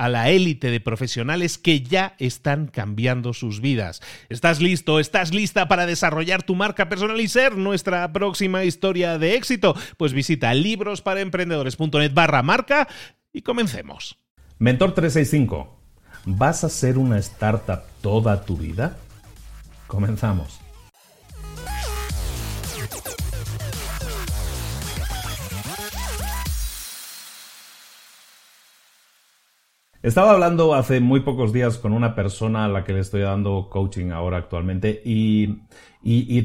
a la élite de profesionales que ya están cambiando sus vidas. ¿Estás listo? ¿Estás lista para desarrollar tu marca personal y ser nuestra próxima historia de éxito? Pues visita librosparaemprendedores.net barra marca y comencemos. Mentor 365. ¿Vas a ser una startup toda tu vida? Comenzamos. Estaba hablando hace muy pocos días con una persona a la que le estoy dando coaching ahora actualmente y,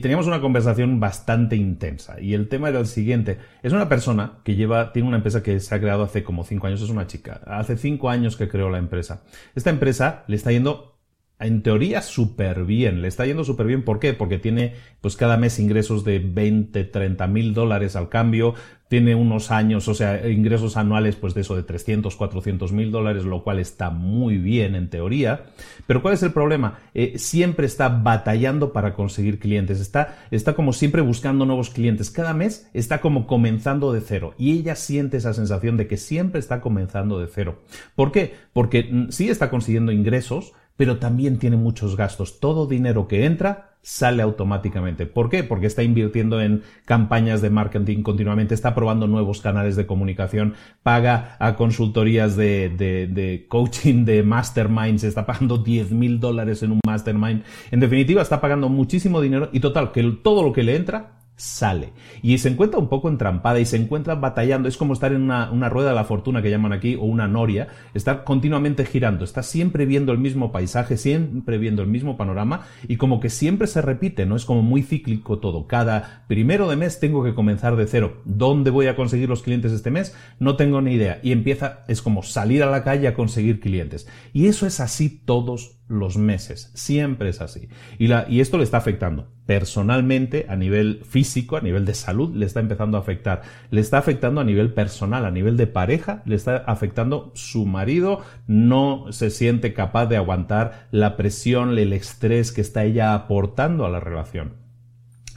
teníamos una conversación bastante intensa. Y el tema era el siguiente. Es una persona que lleva, tiene una empresa que se ha creado hace como cinco años, es una chica. Hace cinco años que creó la empresa. Esta empresa le está yendo en teoría súper bien, le está yendo súper bien. ¿Por qué? Porque tiene pues cada mes ingresos de 20, 30 mil dólares al cambio, tiene unos años, o sea, ingresos anuales pues de eso de 300, 400 mil dólares, lo cual está muy bien en teoría. Pero ¿cuál es el problema? Eh, siempre está batallando para conseguir clientes, está, está como siempre buscando nuevos clientes. Cada mes está como comenzando de cero y ella siente esa sensación de que siempre está comenzando de cero. ¿Por qué? Porque mm, sí está consiguiendo ingresos, pero también tiene muchos gastos. Todo dinero que entra sale automáticamente. ¿Por qué? Porque está invirtiendo en campañas de marketing continuamente, está probando nuevos canales de comunicación, paga a consultorías de, de, coaching, de masterminds, está pagando 10 mil dólares en un mastermind. En definitiva, está pagando muchísimo dinero y total, que todo lo que le entra sale. Y se encuentra un poco entrampada y se encuentra batallando. Es como estar en una, rueda de la fortuna que llaman aquí, o una noria. Estar continuamente girando. Está siempre viendo el mismo paisaje, siempre viendo el mismo panorama y como que siempre se repite, ¿no? Es como muy cíclico todo. Cada primero de mes tengo que comenzar de cero. ¿Dónde voy a conseguir los clientes este mes? No tengo ni idea. Y empieza, es como salir a la calle a conseguir clientes. Y eso es así todos los meses. Siempre es así. Y, la, y esto le está afectando. Personalmente, a nivel físico, a nivel de salud, le está empezando a afectar. Le está afectando a nivel personal, a nivel de pareja, le está afectando su marido. No se siente capaz de aguantar la presión, el estrés que está ella aportando a la relación.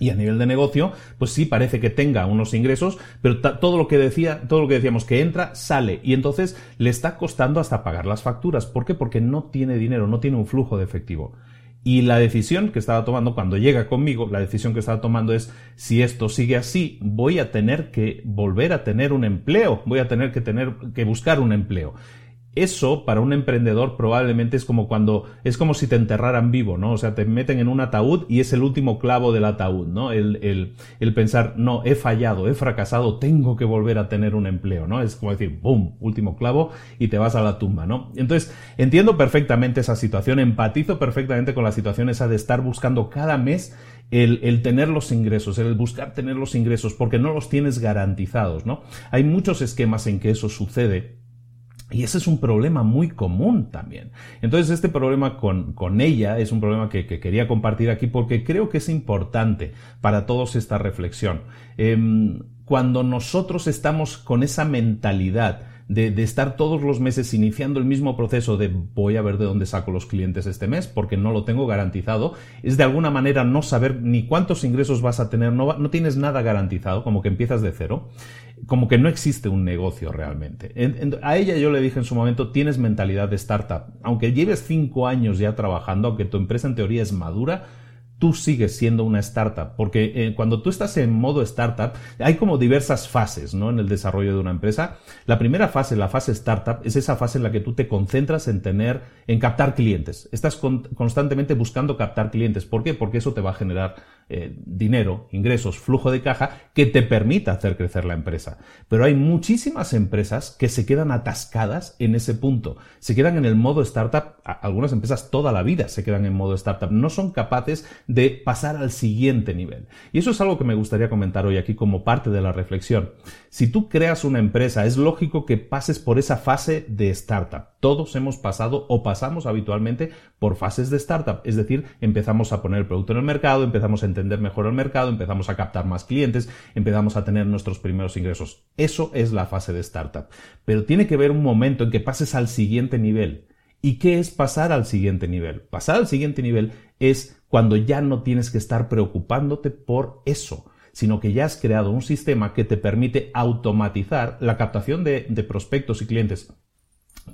Y a nivel de negocio, pues sí parece que tenga unos ingresos, pero todo lo que decía, todo lo que decíamos que entra, sale. Y entonces le está costando hasta pagar las facturas. ¿Por qué? Porque no tiene dinero, no tiene un flujo de efectivo. Y la decisión que estaba tomando cuando llega conmigo, la decisión que estaba tomando es, si esto sigue así, voy a tener que volver a tener un empleo, voy a tener que tener que buscar un empleo. Eso para un emprendedor probablemente es como cuando es como si te enterraran vivo, ¿no? O sea, te meten en un ataúd y es el último clavo del ataúd, ¿no? El, el, pensar, no, he fallado, he fracasado, tengo que volver a tener un empleo, ¿no? Es como decir, ¡boom! Último clavo y te vas a la tumba, ¿no? Entonces, entiendo perfectamente esa situación, empatizo perfectamente con la situación esa de estar buscando cada mes el, el, tener los ingresos, el buscar tener los ingresos, porque no los tienes garantizados, ¿no? Hay muchos esquemas en que eso sucede Y ese es un problema muy común también. Entonces, este problema con, con ella es un problema que, quería compartir aquí porque creo que es importante para todos esta reflexión. Em, cuando nosotros estamos con esa mentalidad de, estar todos los meses iniciando el mismo proceso de voy a ver de dónde saco los clientes este mes porque no lo tengo garantizado, es de alguna manera no saber ni cuántos ingresos vas a tener, no, no tienes nada garantizado, como que empiezas de cero, como que no existe un negocio realmente. a ella yo le dije en su momento, tienes mentalidad de startup, aunque lleves cinco años ya trabajando, aunque tu empresa en teoría es madura, tú sigues siendo una startup, porque eh, cuando tú estás en modo startup, hay como diversas fases, ¿no? En el desarrollo de una empresa. La primera fase, la fase startup, es esa fase en la que tú te concentras en tener, en captar clientes. Estás constantemente buscando captar clientes. ¿Por qué? Porque eso te va a generar eh, dinero, ingresos, flujo de caja que te permita hacer crecer la empresa. Pero hay muchísimas empresas que se quedan atascadas en ese punto. Se quedan en el modo startup, algunas empresas toda la vida se quedan en modo startup. No son capaces de pasar al siguiente nivel. Y eso es algo que me gustaría comentar hoy aquí como parte de la reflexión. Si tú creas una empresa, es lógico que pases por esa fase de startup. Todos hemos pasado o pasamos habitualmente por fases de startup. Es decir, empezamos a poner el producto en el mercado, empezamos a entender mejor el mercado, empezamos a captar más clientes, empezamos a tener nuestros primeros ingresos. Eso es la fase de startup. Pero tiene que haber un momento en que pases al siguiente nivel. ¿Y qué es pasar al siguiente nivel? Pasar al siguiente nivel es cuando ya no tienes que estar preocupándote por eso, sino que ya has creado un sistema que te permite automatizar la captación de, de prospectos y clientes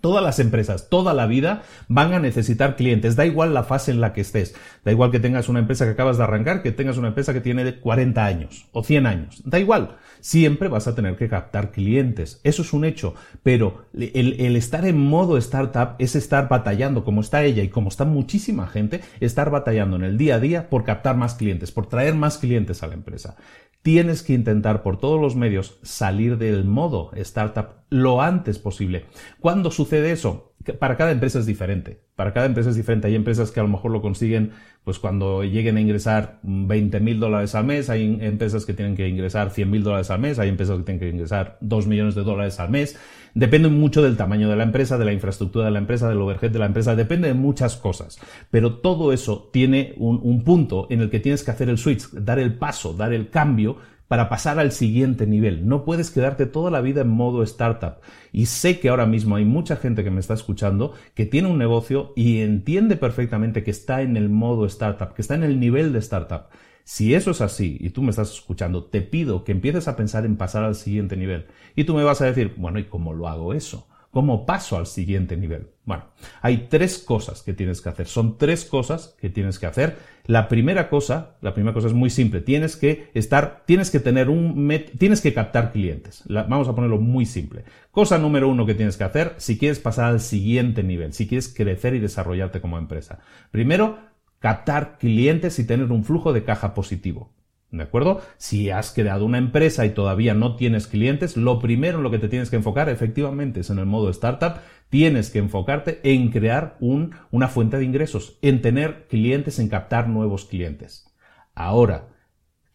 Todas las empresas, toda la vida van a necesitar clientes, da igual la fase en la que estés, da igual que tengas una empresa que acabas de arrancar, que tengas una empresa que tiene 40 años o 100 años, da igual, siempre vas a tener que captar clientes, eso es un hecho, pero el, el estar en modo startup es estar batallando como está ella y como está muchísima gente, estar batallando en el día a día por captar más clientes, por traer más clientes a la empresa tienes que intentar por todos los medios salir del modo startup lo antes posible. ¿Cuándo sucede eso? Para cada empresa es diferente. Para cada empresa es diferente. Hay empresas que a lo mejor lo consiguen pues cuando lleguen a ingresar 20 mil dólares al mes. Hay empresas que tienen que ingresar 100 mil dólares al mes. Hay empresas que tienen que ingresar 2 millones de dólares al mes. Depende mucho del tamaño de la empresa, de la infraestructura de la empresa, del overhead de la empresa. Depende de muchas cosas. Pero todo eso tiene un, un punto en el que tienes que hacer el switch, dar el paso, dar el cambio para pasar al siguiente nivel. No puedes quedarte toda la vida en modo startup. Y sé que ahora mismo hay mucha gente que me está escuchando que tiene un negocio y entiende perfectamente que está en el modo startup, que está en el nivel de startup. Si eso es así y tú me estás escuchando, te pido que empieces a pensar en pasar al siguiente nivel. Y tú me vas a decir, bueno, ¿y cómo lo hago eso? ¿Cómo paso al siguiente nivel? Bueno, hay tres cosas que tienes que hacer. Son tres cosas que tienes que hacer. La primera cosa, la primera cosa es muy simple. Tienes que estar, tienes que tener un, tienes que captar clientes. vamos a ponerlo muy simple. Cosa número uno que tienes que hacer si quieres pasar al siguiente nivel, si quieres crecer y desarrollarte como empresa. Primero, captar clientes y tener un flujo de caja positivo. ¿De acuerdo? Si has creado una empresa y todavía no tienes clientes, lo primero en lo que te tienes que enfocar efectivamente es en el modo startup. Tienes que enfocarte en crear un, una fuente de ingresos, en tener clientes, en captar nuevos clientes. Ahora,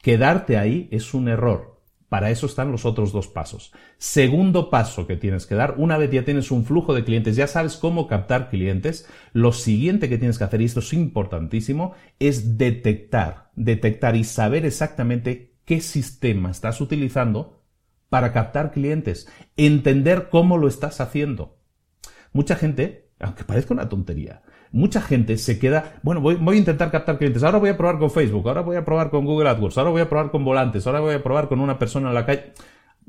quedarte ahí es un error. Para eso están los otros dos pasos. Segundo paso que tienes que dar, una vez ya tienes un flujo de clientes, ya sabes cómo captar clientes, lo siguiente que tienes que hacer, y esto es importantísimo, es detectar, detectar y saber exactamente qué sistema estás utilizando para captar clientes, entender cómo lo estás haciendo. Mucha gente, aunque parezca una tontería, mucha gente se queda, bueno, voy, a intentar captar clientes, ahora voy a probar con Facebook, ahora voy a probar con Google AdWords, ahora voy a probar con volantes, ahora voy a probar con una persona en la calle.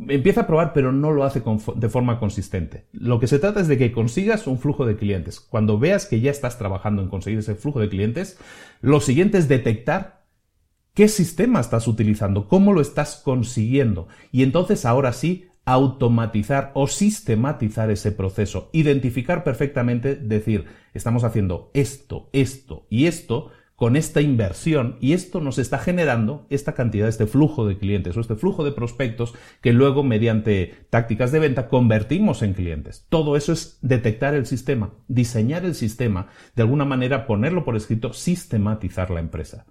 Empieza a probar, pero no lo hace de forma consistente. Lo que se trata es de que consigas un flujo de clientes. Cuando veas que ya estás trabajando en conseguir ese flujo de clientes, lo siguiente es detectar qué sistema estás utilizando, cómo lo estás consiguiendo. Y entonces ahora sí, automatizar o sistematizar ese proceso, identificar perfectamente, decir, estamos haciendo esto, esto y esto con esta inversión y esto nos está generando esta cantidad, este flujo de clientes o este flujo de prospectos que luego mediante tácticas de venta convertimos en clientes. Todo eso es detectar el sistema, diseñar el sistema, de alguna manera ponerlo por escrito, sistematizar la empresa.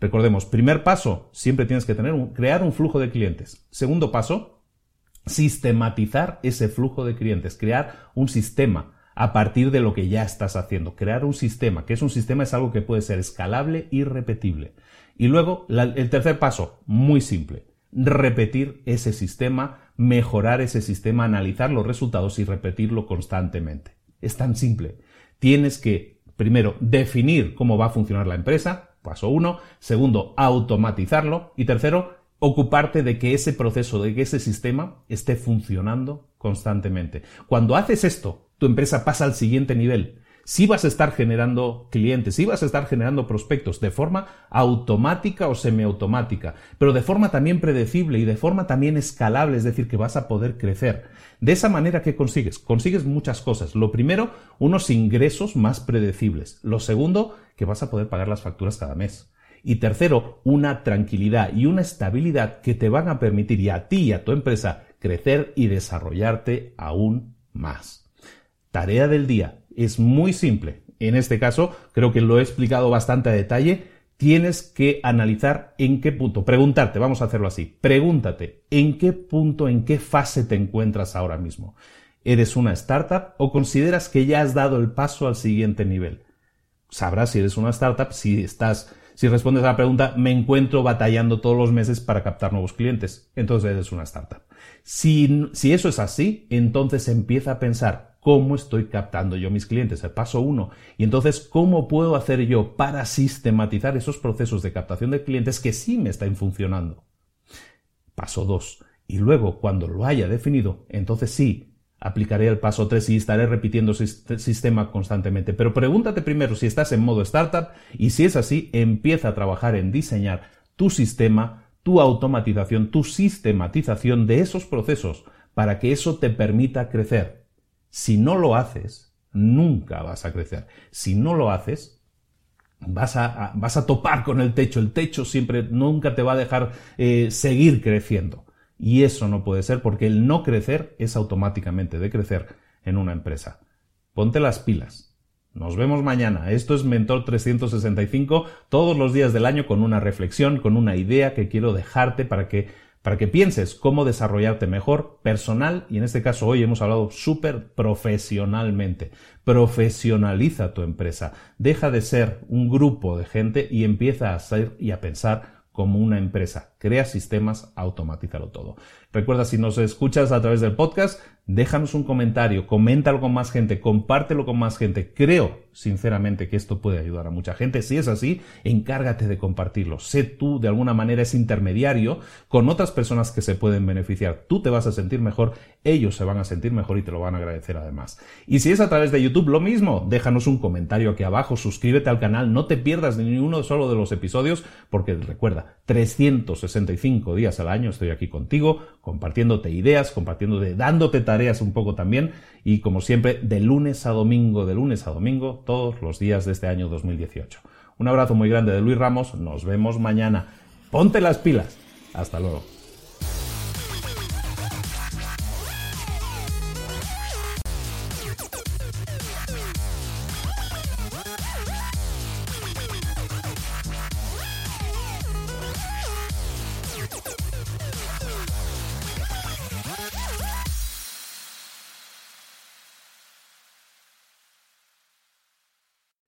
Recordemos, primer paso, siempre tienes que tener crear un flujo de clientes. Segundo paso, sistematizar ese flujo de clientes, crear un sistema a partir de lo que ya estás haciendo. Crear un sistema, que es un sistema, es algo que puede ser escalable y repetible. Y luego, el tercer paso, muy simple, repetir ese sistema, mejorar ese sistema, analizar los resultados y repetirlo constantemente. Es tan simple. Tienes que, primero, definir cómo va a funcionar la empresa, paso uno. Segundo, automatizarlo. Y tercero, ocuparte de que ese proceso, de que ese sistema esté funcionando constantemente. Cuando haces esto, tu empresa pasa al siguiente nivel. Si vas a estar generando clientes, si vas a estar generando prospectos de forma automática o semiautomática, pero de forma también predecible y de forma también escalable, es decir, que vas a poder crecer. De esa manera, ¿qué consigues? Consigues muchas cosas. Lo primero, unos ingresos más predecibles. Lo segundo, que vas a poder pagar las facturas cada mes. Y tercero, una tranquilidad y una estabilidad que te van a permitir y a ti y a tu empresa crecer y desarrollarte aún más. Tarea del día. Es muy simple. En este caso, creo que lo he explicado bastante a detalle. Tienes que analizar en qué punto, preguntarte, vamos a hacerlo así, pregúntate en qué punto, en qué fase te encuentras ahora mismo. ¿Eres una startup o consideras que ya has dado el paso al siguiente nivel? Sabrás si eres una startup, si estás si respondes a la pregunta, me encuentro batallando todos los meses para captar nuevos clientes. Entonces eres una startup. Si, si eso es así, entonces empieza a pensar cómo estoy captando yo mis clientes, el paso uno. Y entonces, ¿cómo puedo hacer yo para sistematizar esos procesos de captación de clientes que sí me están funcionando? Paso dos. Y luego, cuando lo haya definido, entonces sí, aplicaré el paso 3 y estaré repitiendo sistema constantemente. Pero pregúntate primero si estás en modo startup y si es así, empieza a trabajar en diseñar tu sistema, tu automatización, tu sistematización de esos procesos para que eso te permita crecer. Si no lo haces, nunca vas a crecer. Si no lo haces, vas a, vas a topar con el techo. El techo siempre nunca te va a dejar eh, seguir creciendo. Y eso no puede ser porque el no crecer es automáticamente decrecer en una empresa. Ponte las pilas. Nos vemos mañana. Esto es Mentor 365 todos los días del año con una reflexión, con una idea que quiero dejarte para que para que pienses cómo desarrollarte mejor personal y en este caso hoy hemos hablado súper profesionalmente. Profesionaliza tu empresa. Deja de ser un grupo de gente y empieza a ser y a pensar como una empresa. Crea sistemas, automatízalo todo. Recuerda, si nos escuchas a través del podcast, déjanos un comentario, coméntalo con más gente, compártelo con más gente. Creo, sinceramente, que esto puede ayudar a mucha gente. Si es así, encárgate de compartirlo. Sé tú, de alguna manera, ese intermediario con otras personas que se pueden beneficiar. Tú te vas a sentir mejor, ellos se van a sentir mejor y te lo van a agradecer además. Y si es a través de YouTube, lo mismo. Déjanos un comentario aquí abajo, suscríbete al canal, no te pierdas ni uno solo de los episodios, porque recuerda, 365 días al año estoy aquí contigo, compartiéndote ideas, compartiéndote, dándote tareas un poco también y como siempre de lunes a domingo, de lunes a domingo, todos los días de este año 2018. Un abrazo muy grande de Luis Ramos, nos vemos mañana. Ponte las pilas. Hasta luego.